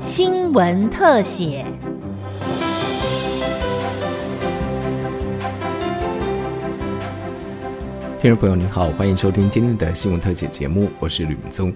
新闻特写。听众朋友您好，欢迎收听今天的新闻特写节目，我是吕明宗。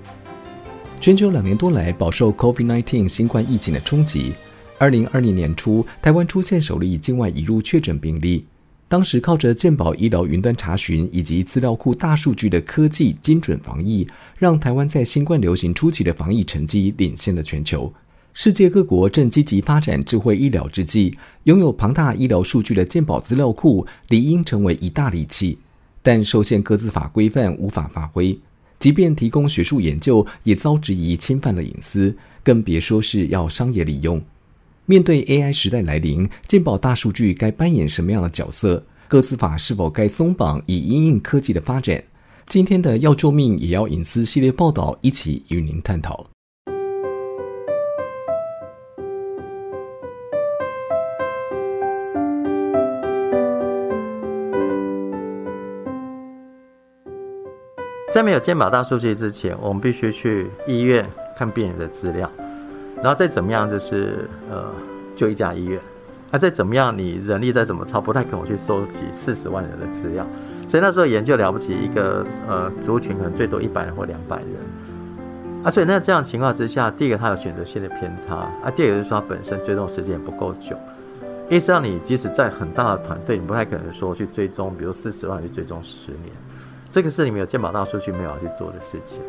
全球两年多来饱受 COVID-19 新冠疫情的冲击。二零二零年初，台湾出现首例境外移入确诊病例。当时靠着健保医疗云端查询以及资料库大数据的科技精准防疫，让台湾在新冠流行初期的防疫成绩领先了全球。世界各国正积极发展智慧医疗之际，拥有庞大医疗数据的健保资料库理应成为一大利器。但受限各自法规范无法发挥，即便提供学术研究，也遭质疑侵犯了隐私，更别说是要商业利用。面对 AI 时代来临，健保大数据该扮演什么样的角色？各自法是否该松绑以因应科技的发展？今天的要救命也要隐私系列报道，一起与您探讨。在没有健保大数据之前，我们必须去医院看病人的资料，然后再怎么样就是呃就一家医院，那再怎么样你人力再怎么超，不太可能去收集四十万人的资料。所以那时候研究了不起一个呃族群可能最多一百人或两百人，啊，所以那这样情况之下，第一个它有选择性的偏差，啊，第二个就是说它本身追踪时间也不够久，意思让你即使在很大的团队，你不太可能说去追踪，比如四十万去追踪十年。这个是你们有健保大数据没有要去做的事情。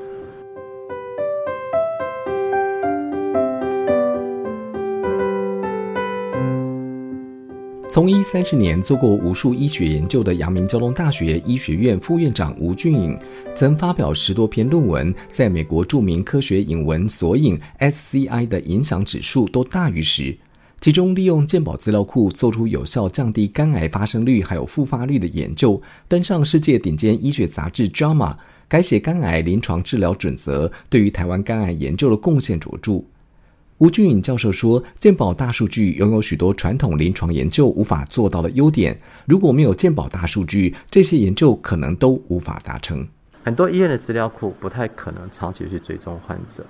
从医三十年、做过无数医学研究的阳明交通大学医学院副院长吴俊颖，曾发表十多篇论文，在美国著名科学引文索引 SCI 的影响指数都大于十。其中，利用健保资料库做出有效降低肝癌发生率还有复发率的研究，登上世界顶尖医学杂志《JAMA》，改写肝癌临床治疗准则，对于台湾肝癌研究的贡献卓著。吴俊颖教授说，健保大数据拥有许多传统临床研究无法做到的优点，如果没有健保大数据，这些研究可能都无法达成。很多医院的资料库不太可能长期去追踪患者。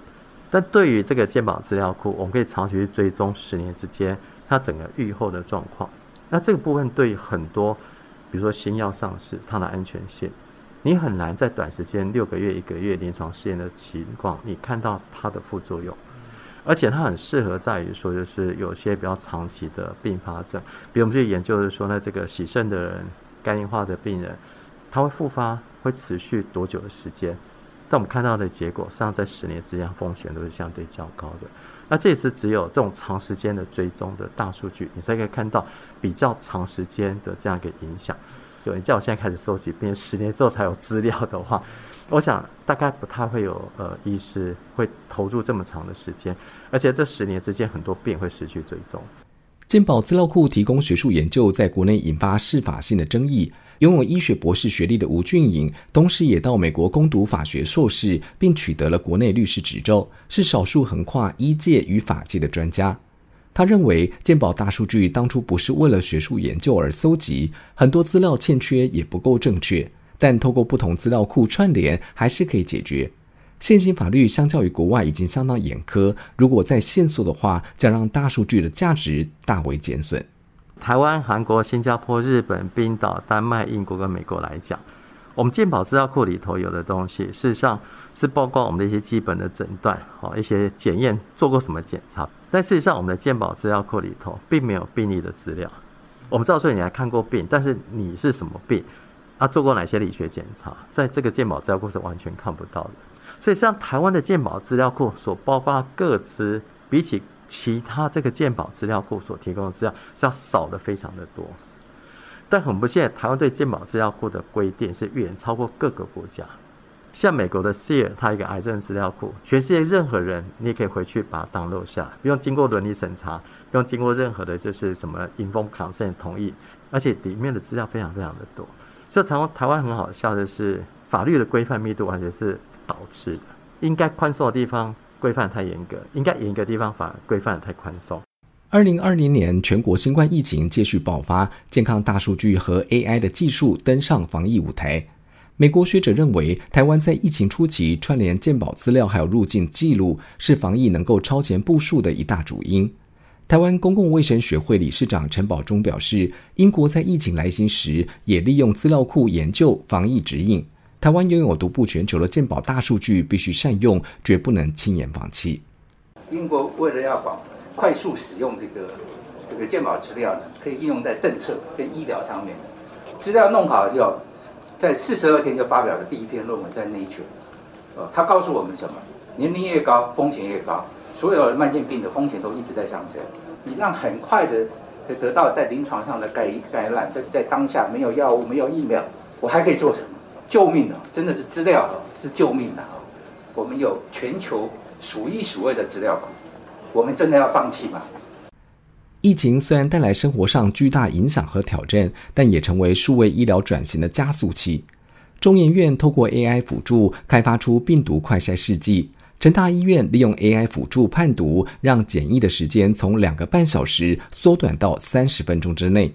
但对于这个健保资料库，我们可以长期去追踪十年之间它整个预后的状况。那这个部分对很多，比如说新药上市，它的安全性，你很难在短时间六个月、一个月临床试验的情况，你看到它的副作用。而且它很适合在于说，就是有些比较长期的并发症，比如我们去研究的说，那这个洗肾的人、肝硬化的病人，他会复发会持续多久的时间？但我们看到的结果，实际上在十年之间风险都是相对较高的。那这也是只有这种长时间的追踪的大数据，你才可以看到比较长时间的这样一个影响。有人叫我现在开始收集，并十年之后才有资料的话，我想大概不太会有呃医师会投入这么长的时间，而且这十年之间很多病会失去追踪。健保资料库提供学术研究，在国内引发适法性的争议。拥有医学博士学历的吴俊颖，同时也到美国攻读法学硕士，并取得了国内律师执照，是少数横跨医界与法界的专家。他认为，健保大数据当初不是为了学术研究而搜集，很多资料欠缺也不够正确，但透过不同资料库串联，还是可以解决。现行法律相较于国外已经相当严苛，如果再限缩的话，将让大数据的价值大为减损。台湾、韩国、新加坡、日本、冰岛、丹麦、英国跟美国来讲，我们健保资料库里头有的东西，事实上是包括我们的一些基本的诊断，哦，一些检验做过什么检查。但事实上，我们的健保资料库里头并没有病例的资料。我们知道说你还看过病，但是你是什么病，啊，做过哪些理学检查，在这个健保资料库是完全看不到的。所以，像台湾的健保资料库所包括各资，比起其他这个健保资料库所提供的资料是要少的非常的多，但很不幸，台湾对健保资料库的规定是远超过各个国家。像美国的 SEER，它一个癌症资料库，全世界任何人你也可以回去把它 download 下，不用经过伦理审查，不用经过任何的就是什么 informed consent 同意，而且里面的资料非常非常的多。所以台湾台湾很好笑的是，法律的规范密度完全是导致的，应该宽松的地方。规范太严格，应该严格地方反而规范太宽松。二零二零年全国新冠疫情继续爆发，健康大数据和 AI 的技术登上防疫舞台。美国学者认为，台湾在疫情初期串联健保资料还有入境记录，是防疫能够超前部署的一大主因。台湾公共卫生学会理事长陈宝忠表示，英国在疫情来袭时也利用资料库研究防疫指引。台湾拥有独步全球的健保大数据，必须善用，绝不能轻言放弃。英国为了要快速使用这个这个健保资料呢，可以应用在政策跟医疗上面。资料弄好要在四十二天就发表了第一篇论文在 Nature。呃，他告诉我们什么？年龄越高，风险越高。所有慢性病的风险都一直在上升，你让很快的得到在临床上的感感染，在在当下没有药物、没有疫苗，我还可以做什么？救命啊！真的是资料啊，是救命的啊！我们有全球数一数二的资料库，我们真的要放弃吗？疫情虽然带来生活上巨大影响和挑战，但也成为数位医疗转型的加速器。中研院透过 AI 辅助开发出病毒快筛试剂。成大医院利用 AI 辅助判读，让检疫的时间从两个半小时缩短到三十分钟之内。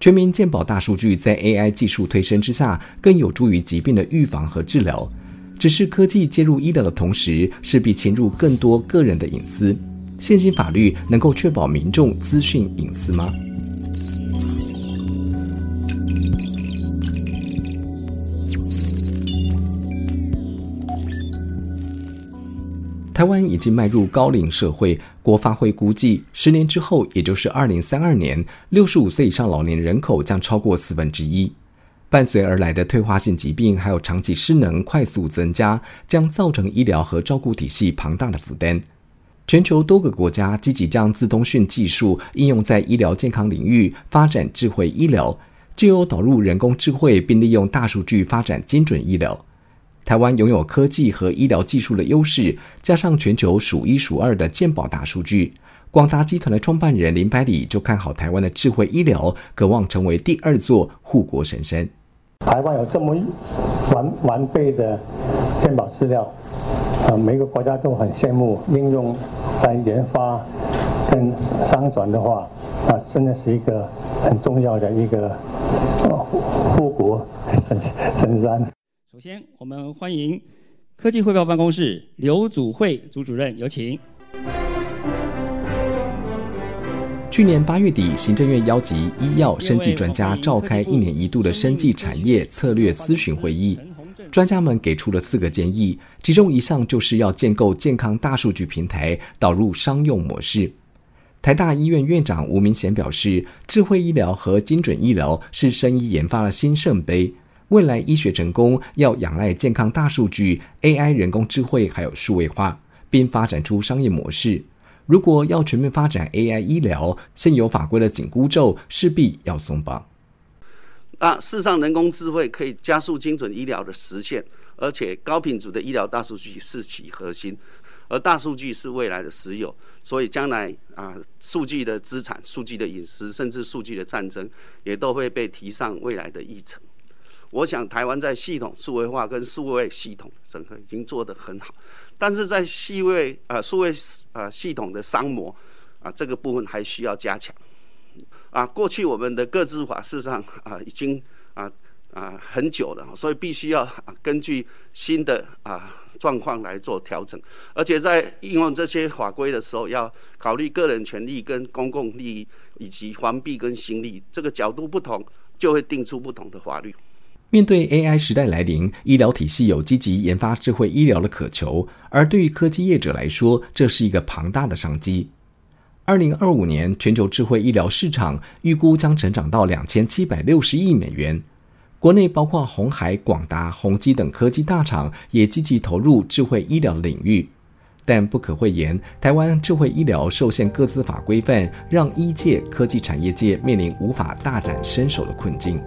全民健保大数据在 AI 技术推升之下，更有助于疾病的预防和治疗。只是科技介入医疗的同时，势必侵入更多个人的隐私。现行法律能够确保民众资讯隐私吗？台湾已经迈入高龄社会，国发会估计，十年之后，也就是二零三二年，六十五岁以上老年人口将超过四分之一。伴随而来的退化性疾病还有长期失能快速增加，将造成医疗和照顾体系庞大的负担。全球多个国家积极将自通讯技术应用在医疗健康领域，发展智慧医疗，就有导入人工智慧，并利用大数据发展精准医疗。台湾拥有科技和医疗技术的优势，加上全球数一数二的健保大数据，广达集团的创办人林百里就看好台湾的智慧医疗，渴望成为第二座护国神山。台湾有这么完完备的健保资料，啊，每个国家都很羡慕。应用在研发跟商转的话，啊，真的是一个很重要的一个护国神神山。首先，我们欢迎科技汇报办公室刘祖慧组主任，有请。去年八月底，行政院邀集医药生技专家召开一年一度的生技产业策略咨询会议，专家们给出了四个建议，其中一项就是要建构健康大数据平台，导入商用模式。台大医院院长吴明贤表示，智慧医疗和精准医疗是生医研发的新圣杯。未来医学成功要仰赖健康大数据、AI、人工智慧还有数位化，并发展出商业模式。如果要全面发展 AI 医疗，现有法规的紧箍咒势必要松绑。啊，事实上，人工智慧可以加速精准医疗的实现，而且高品质的医疗大数据是其核心，而大数据是未来的石油，所以将来啊，数据的资产、数据的隐私，甚至数据的战争，也都会被提上未来的议程。我想台湾在系统数位化跟数位系统整合已经做得很好，但是在细位啊数位啊系统的商模啊这个部分还需要加强。啊，过去我们的各自法事实上啊已经啊啊很久了，所以必须要根据新的啊状况来做调整，而且在应用这些法规的时候，要考虑个人权利跟公共利益以及环币跟新利这个角度不同，就会定出不同的法律。面对 AI 时代来临，医疗体系有积极研发智慧医疗的渴求，而对于科技业者来说，这是一个庞大的商机。二零二五年，全球智慧医疗市场预估将成长到两千七百六十亿美元。国内包括红海、广达、宏基等科技大厂也积极投入智慧医疗领域，但不可讳言，台湾智慧医疗受限各自法规范，让医界、科技产业界面临无法大展身手的困境。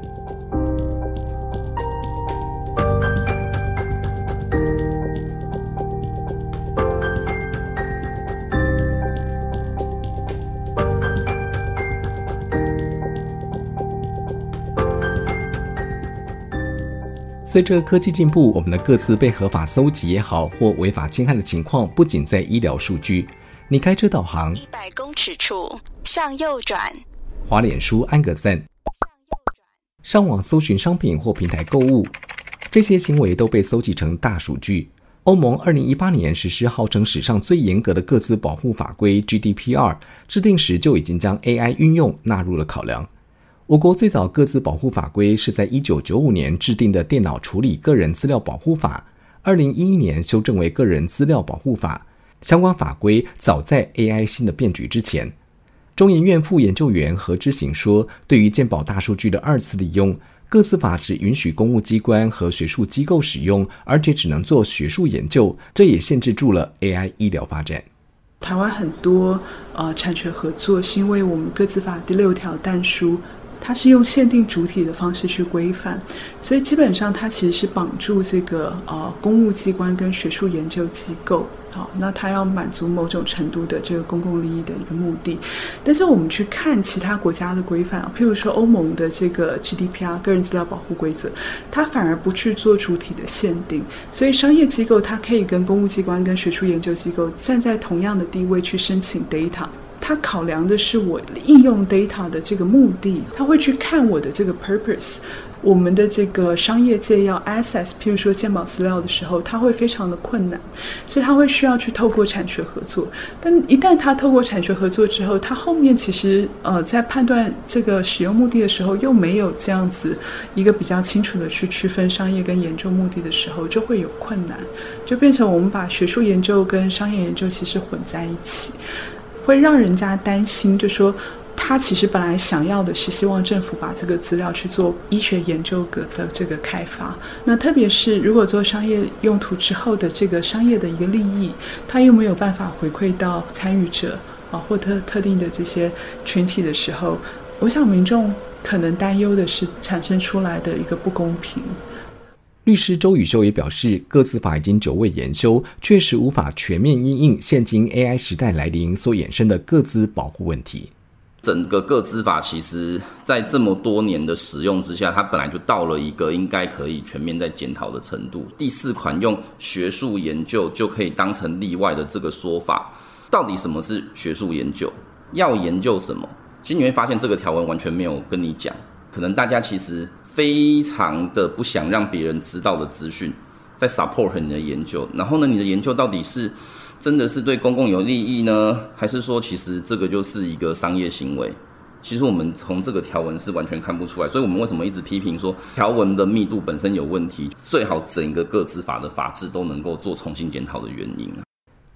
随着科技进步，我们的各自被合法搜集也好，或违法侵害的情况，不仅在医疗数据。你开车导航，一百公尺处向右转，滑脸书安个赞，上网搜寻商品或平台购物，这些行为都被搜集成大数据。欧盟二零一八年实施号称史上最严格的各自保护法规 GDPR，制定时就已经将 AI 运用纳入了考量。我国最早各自保护法规是在一九九五年制定的《电脑处理个人资料保护法》，二零一一年修正为《个人资料保护法》。相关法规早在 AI 新的变局之前。中研院副研究员何之行说：“对于健保大数据的二次利用。”各自法只允许公务机关和学术机构使用，而且只能做学术研究，这也限制住了 AI 医疗发展。台湾很多呃产权合作，是因为我们各自法第六条但书，它是用限定主体的方式去规范，所以基本上它其实是绑住这个呃公务机关跟学术研究机构。好，那它要满足某种程度的这个公共利益的一个目的，但是我们去看其他国家的规范啊，譬如说欧盟的这个 GDPR 个人资料保护规则，它反而不去做主体的限定，所以商业机构它可以跟公务机关、跟学术研究机构站在同样的地位去申请 data，他考量的是我应用 data 的这个目的，他会去看我的这个 purpose。我们的这个商业界要 access，譬如说鉴宝资料的时候，它会非常的困难，所以它会需要去透过产学合作。但一旦它透过产学合作之后，它后面其实呃在判断这个使用目的的时候，又没有这样子一个比较清楚的去区分商业跟研究目的的时候，就会有困难，就变成我们把学术研究跟商业研究其实混在一起，会让人家担心，就说。他其实本来想要的是希望政府把这个资料去做医学研究的的这个开发。那特别是如果做商业用途之后的这个商业的一个利益，他又没有办法回馈到参与者啊或特特定的这些群体的时候，我想民众可能担忧的是产生出来的一个不公平。律师周宇修也表示，各自法已经久未研修，确实无法全面应应现今 AI 时代来临所衍生的各自保护问题。整个个资法其实，在这么多年的使用之下，它本来就到了一个应该可以全面在检讨的程度。第四款用学术研究就可以当成例外的这个说法，到底什么是学术研究？要研究什么？其实你会发现这个条文完全没有跟你讲。可能大家其实非常的不想让别人知道的资讯，在 support 你的研究。然后呢，你的研究到底是？真的是对公共有利益呢，还是说其实这个就是一个商业行为？其实我们从这个条文是完全看不出来，所以我们为什么一直批评说条文的密度本身有问题？最好整个个资法的法制都能够做重新检讨的原因啊。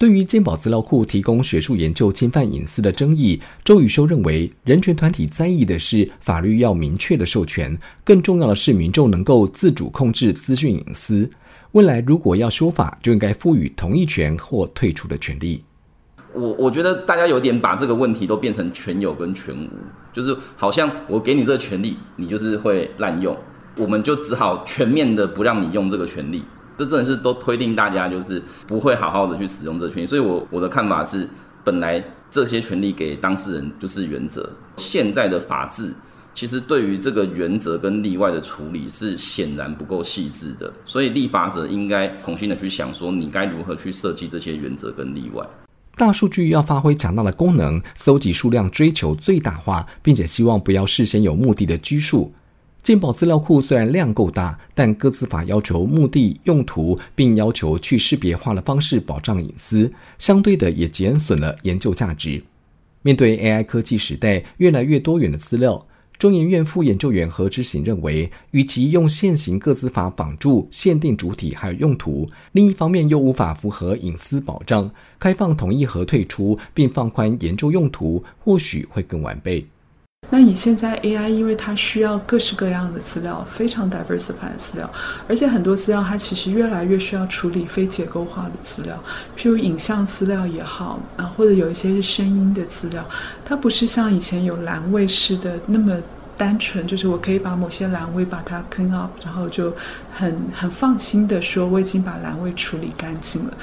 对于鉴宝资料库提供学术研究侵犯隐私的争议，周宇修认为，人权团体在意的是法律要明确的授权，更重要的是民众能够自主控制资讯隐私。未来如果要修法，就应该赋予同意权或退出的权利。我我觉得大家有点把这个问题都变成全有跟全无，就是好像我给你这个权利，你就是会滥用，我们就只好全面的不让你用这个权利。这真的是都推定大家就是不会好好的去使用这个权利。所以我我的看法是，本来这些权利给当事人就是原则，现在的法制。其实对于这个原则跟例外的处理是显然不够细致的，所以立法者应该重新的去想说，你该如何去设计这些原则跟例外。大数据要发挥强大的功能，搜集数量追求最大化，并且希望不要事先有目的的拘束。鉴宝资料库虽然量够大，但各自法要求目的用途，并要求去识别化的方式保障隐私，相对的也减损了研究价值。面对 AI 科技时代越来越多元的资料。中研院副研究员何之行认为，与其用现行各自法绑住限定主体还有用途，另一方面又无法符合隐私保障，开放同意和退出，并放宽研究用途，或许会更完备。那你现在 AI，因为它需要各式各样的资料，非常 diversified 的资料，而且很多资料它其实越来越需要处理非结构化的资料，譬如影像资料也好啊，或者有一些是声音的资料，它不是像以前有栏位式的那么单纯，就是我可以把某些栏位把它 clean up，然后就很很放心的说我已经把栏位处理干净了。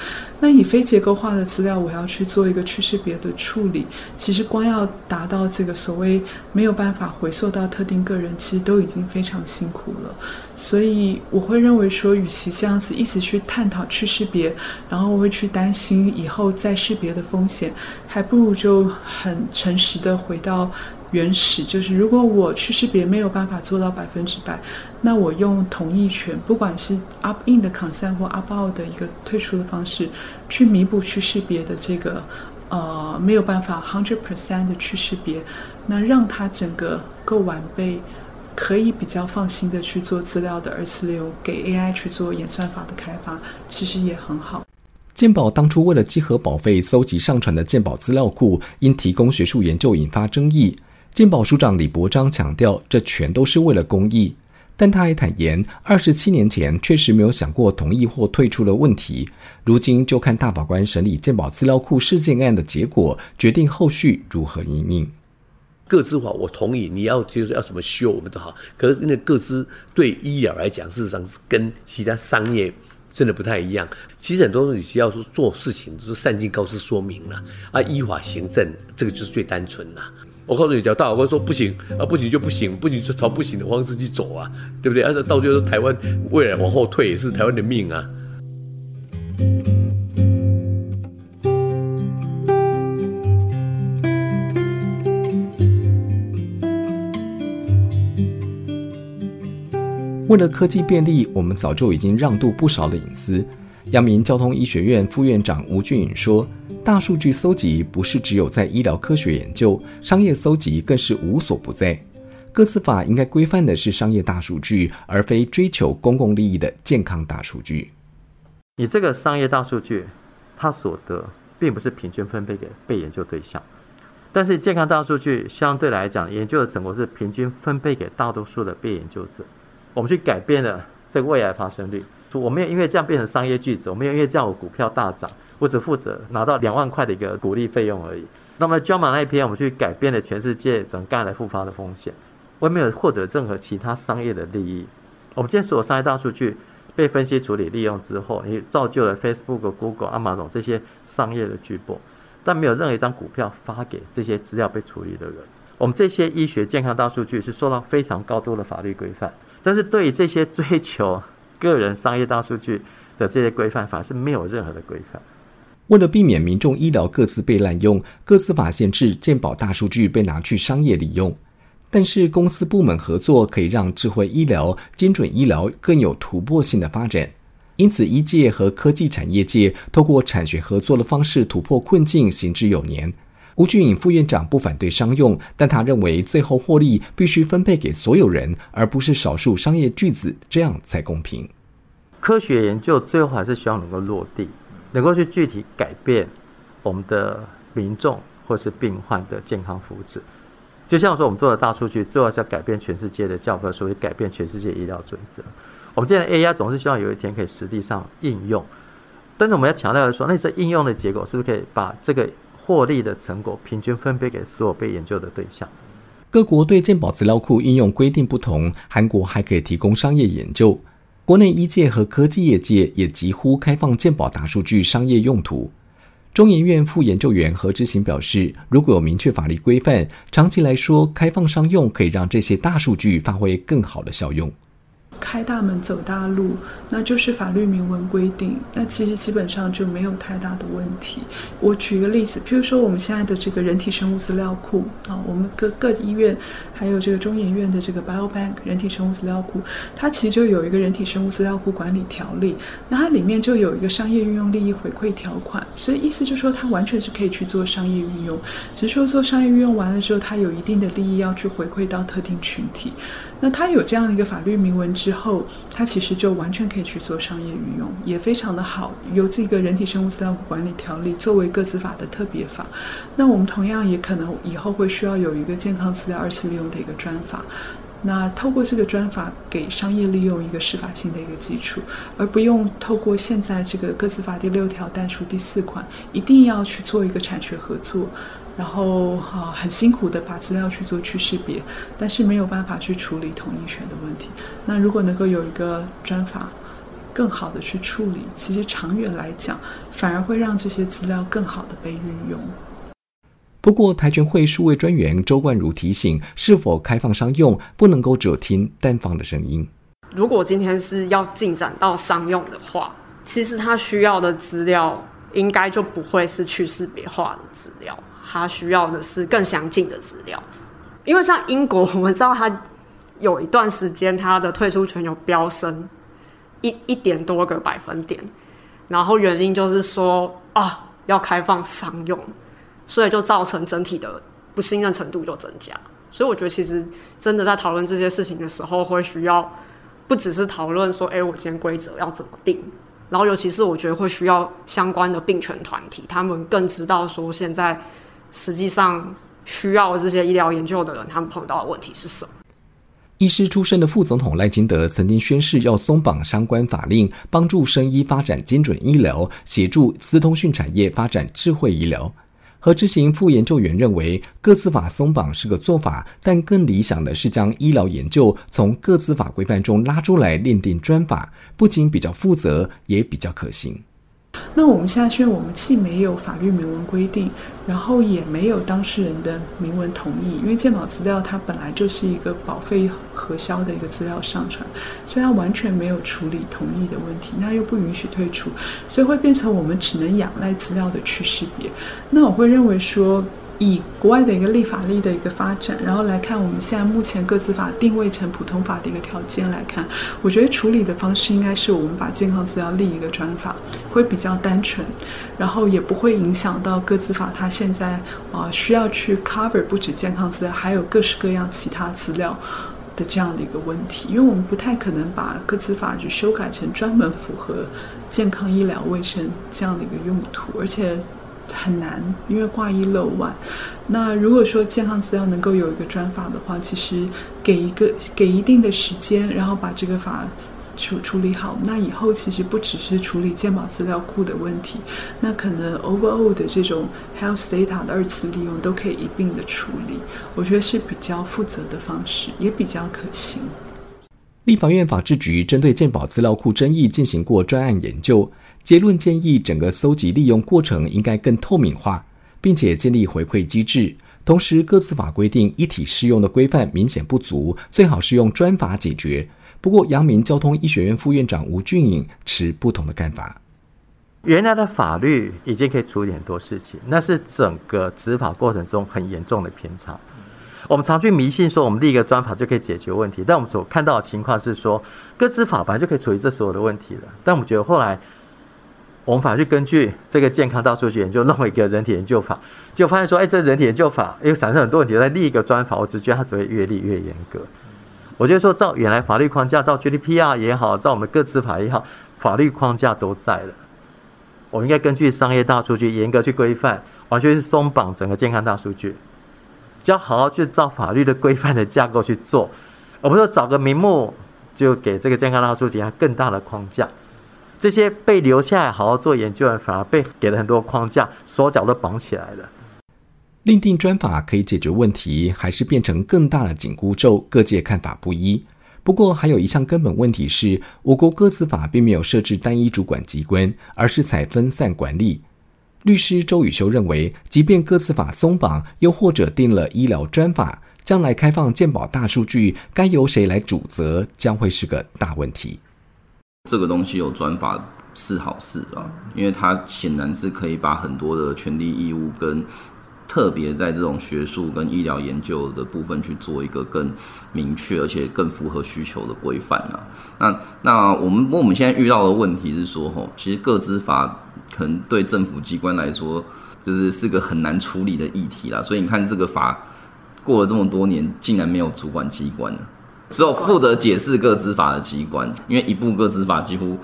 那以非结构化的资料，我要去做一个去识别的处理，其实光要达到这个所谓没有办法回溯到特定个人，其实都已经非常辛苦了。所以我会认为说，与其这样子一直去探讨去识别，然后我会去担心以后再识别的风险，还不如就很诚实的回到原始，就是如果我去识别没有办法做到百分之百，那我用同意权，不管是 up in 的 consent 或 up out 的一个退出的方式，去弥补去识别的这个呃没有办法 hundred percent 的去识别，那让它整个够完备，可以比较放心的去做资料的二次流，给 AI 去做演算法的开发，其实也很好。鉴宝当初为了稽核保费搜集上传的鉴宝资料库，因提供学术研究引发争议。鉴宝署长李伯章强调，这全都是为了公益。但他还坦言，二十七年前确实没有想过同意或退出的问题。如今就看大法官审理健保资料库事件案的结果，决定后续如何应应。各资法我同意，你要就是要怎么修我们都好。可是因为各资对医疗来讲，事实上是跟其他商业真的不太一样。其实很多东西需要说做事情，就是善尽告知说明了啊，依法行政，这个就是最单纯的。我告诉你，叫大法官说不行啊，不行就不行，不行就朝不行的方式去走啊，对不对？而且到最后，台湾未来往后退也是台湾的命啊。为了科技便利，我们早就已经让渡不少的隐私。阳明交通医学院副院长吴俊颖说。大数据搜集不是只有在医疗科学研究，商业搜集更是无所不在。各司法应该规范的是商业大数据，而非追求公共利益的健康大数据。你这个商业大数据，它所得并不是平均分配给被研究对象，但是健康大数据相对来讲，研究的成果是平均分配给大多数的被研究者。我们去改变了这个未来发生率，我没有因为这样变成商业巨子，我没有因为这样我股票大涨。我只负责拿到两万块的一个鼓励费用而已。那么焦马那一篇，我们去改变了全世界整个肝癌复发的风险，我也没有获得任何其他商业的利益。我们今天所有商业大数据被分析处理利用之后，你造就了 Facebook、Google、Amazon 这些商业的巨擘，但没有任何一张股票发给这些资料被处理的人。我们这些医学健康大数据是受到非常高度的法律规范，但是对于这些追求个人商业大数据的这些规范，反而是没有任何的规范。为了避免民众医疗各自被滥用，各自法限制健保大数据被拿去商业利用。但是公司部门合作可以让智慧医疗、精准医疗更有突破性的发展。因此，医界和科技产业界透过产学合作的方式突破困境，行之有年。吴俊颖副院长不反对商用，但他认为最后获利必须分配给所有人，而不是少数商业巨子，这样才公平。科学研究最后还是希望能够落地。能够去具体改变我们的民众或是病患的健康福祉，就像说我们做的大数据，最后是要改变全世界的教科书，改变全世界医疗准则。我们现在 AI 总是希望有一天可以实际上应用，但是我们要强调的说，那这应用的结果是不是可以把这个获利的成果平均分配给所有被研究的对象？各国对健保资料库应用规定不同，韩国还可以提供商业研究。国内医界和科技业界也几乎开放健保大数据商业用途。中研院副研究员何志行表示，如果有明确法律规范，长期来说，开放商用可以让这些大数据发挥更好的效用。开大门走大路，那就是法律明文规定，那其实基本上就没有太大的问题。我举一个例子，譬如说我们现在的这个人体生物资料库啊，我们各各医院还有这个中研院的这个 Biobank 人体生物资料库，它其实就有一个人体生物资料库管理条例，那它里面就有一个商业运用利益回馈条款，所以意思就是说它完全是可以去做商业运用，只是说做商业运用完了之后，它有一定的利益要去回馈到特定群体。那它有这样的一个法律明文之后，它其实就完全可以去做商业运用，也非常的好。由这个人体生物资料库管理条例作为各自法的特别法，那我们同样也可能以后会需要有一个健康资料二次利用的一个专法。那透过这个专法给商业利用一个司法性的一个基础，而不用透过现在这个各自法第六条但书第四款，一定要去做一个产学合作。然后哈很辛苦的把资料去做去识别，但是没有办法去处理同意权的问题。那如果能够有一个专法，更好的去处理，其实长远来讲，反而会让这些资料更好的被运用。不过，台全会数位专员周冠如提醒，是否开放商用，不能够只听单方的声音。如果今天是要进展到商用的话，其实他需要的资料，应该就不会是去识别化的资料。他需要的是更详尽的资料，因为像英国，我们知道它有一段时间它的退出权有飙升一一点多个百分点，然后原因就是说啊要开放商用，所以就造成整体的不信任程度就增加。所以我觉得其实真的在讨论这些事情的时候，会需要不只是讨论说，哎，我今天规则要怎么定，然后尤其是我觉得会需要相关的病权团体，他们更知道说现在实际上需要这些医疗研究的人，他们碰到的问题是什么。医师出身的副总统赖金德曾经宣誓要松绑相关法令，帮助生医发展精准医疗，协助资通讯产业发展智慧医疗。和执行副研究员认为，各自法松绑是个做法，但更理想的是将医疗研究从各自法规范中拉出来，另定专法，不仅比较负责，也比较可行。那我们现在，虽然我们既没有法律明文规定，然后也没有当事人的明文同意，因为鉴保资料它本来就是一个保费核销的一个资料上传，所以它完全没有处理同意的问题，那又不允许退出，所以会变成我们只能仰赖资料的去识别。那我会认为说。以国外的一个立法力的一个发展，然后来看我们现在目前各自法定位成普通法的一个条件来看，我觉得处理的方式应该是我们把健康资料立一个专法，会比较单纯，然后也不会影响到各自法它现在啊需要去 cover 不止健康资料，还有各式各样其他资料的这样的一个问题，因为我们不太可能把各自法去修改成专门符合健康医疗卫生这样的一个用途，而且。很难，因为挂一漏万。那如果说健康资料能够有一个专法的话，其实给一个给一定的时间，然后把这个法处处理好，那以后其实不只是处理健保资料库的问题，那可能 overall 的这种 health data 的二次利用都可以一并的处理。我觉得是比较负责的方式，也比较可行。立法院法制局针对健保资料库争议进行过专案研究。结论建议，整个搜集利用过程应该更透明化，并且建立回馈机制。同时，各自法规定一体适用的规范明显不足，最好是用专法解决。不过，阳明交通医学院副院长吴俊颖持不同的看法。原来的法律已经可以处理很多事情，那是整个执法过程中很严重的偏差。我们常去迷信说，我们立一个专法就可以解决问题，但我们所看到的情况是说，各自法本来就可以处理这所有的问题了。但我们觉得后来。我们法去根据这个健康大数据研究弄一个人体研究法，就发现说，哎，这人体研究法又产生很多问题，在立一个专法，我只觉得它只会越立越严格。我觉得说，照原来法律框架，照 GDPR 也好，照我们各自法也好，法律框架都在了。我们应该根据商业大数据严格去规范，完全是松绑整个健康大数据，只要好好去照法律的规范的架构去做，而不是找个名目就给这个健康大数据它更大的框架。这些被留下来好好做研究的，反而被给了很多框架，手脚都绑起来了。另定专法可以解决问题，还是变成更大的紧箍咒？各界看法不一。不过，还有一项根本问题是，我国各自法并没有设置单一主管机关，而是采分散管理。律师周宇修认为，即便各自法松绑，又或者定了医疗专法，将来开放健保大数据，该由谁来主责，将会是个大问题。这个东西有转法是好事啊，因为它显然是可以把很多的权利义务跟特别在这种学术跟医疗研究的部分去做一个更明确而且更符合需求的规范啊。那那我们我们现在遇到的问题是说，吼，其实各资法可能对政府机关来说就是是个很难处理的议题啦。所以你看这个法过了这么多年，竟然没有主管机关了。只有负责解释各资法的机关，因为一部各资法几乎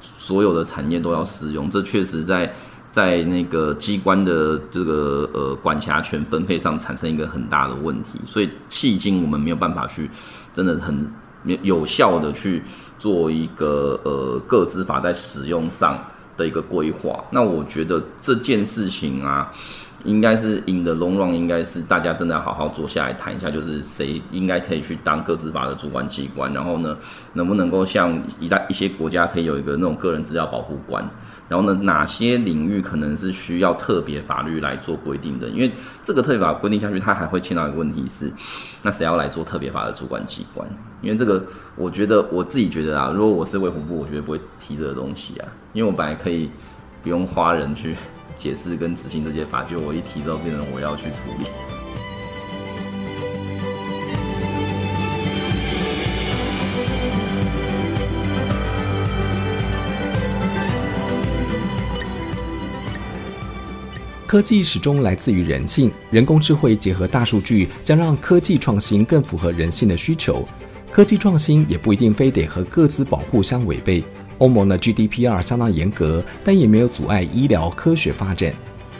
所有的产业都要适用，这确实在在那个机关的这个呃管辖权分配上产生一个很大的问题，所以迄今我们没有办法去真的很有效的去做一个呃各资法在使用上的一个规划。那我觉得这件事情啊。应该是 in the long run，应该是大家真的要好好坐下来谈一下，就是谁应该可以去当各自法的主管机关，然后呢，能不能够像一大一些国家可以有一个那种个人资料保护官，然后呢，哪些领域可能是需要特别法律来做规定的？因为这个特别法规定下去，它还会牵到一个问题是，那谁要来做特别法的主管机关？因为这个，我觉得我自己觉得啊，如果我是卫福部，我绝对不会提这个东西啊，因为我本来可以不用花人去。解释跟执行这些法就我一提到变成我要去处理。科技始终来自于人性人工智慧结合大数据将让科技创新更符合人性的需求。科技创新也不一定非得和各自保护相违背欧盟的 GDPR 相当严格，但也没有阻碍医疗科学发展。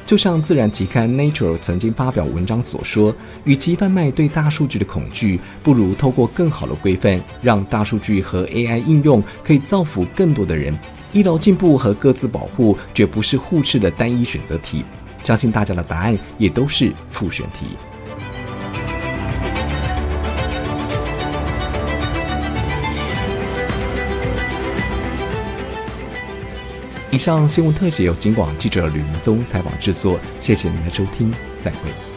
就像自然期刊 Nature 曾经发表文章所说，与其贩卖对大数据的恐惧，不如透过更好的规范，让大数据和 AI 应用可以造福更多的人。医疗进步和各自保护绝不是互斥的单一选择题，相信大家的答案也都是复选题。以上新闻特写由金广记者吕明宗采访制作，谢谢您的收听，再会。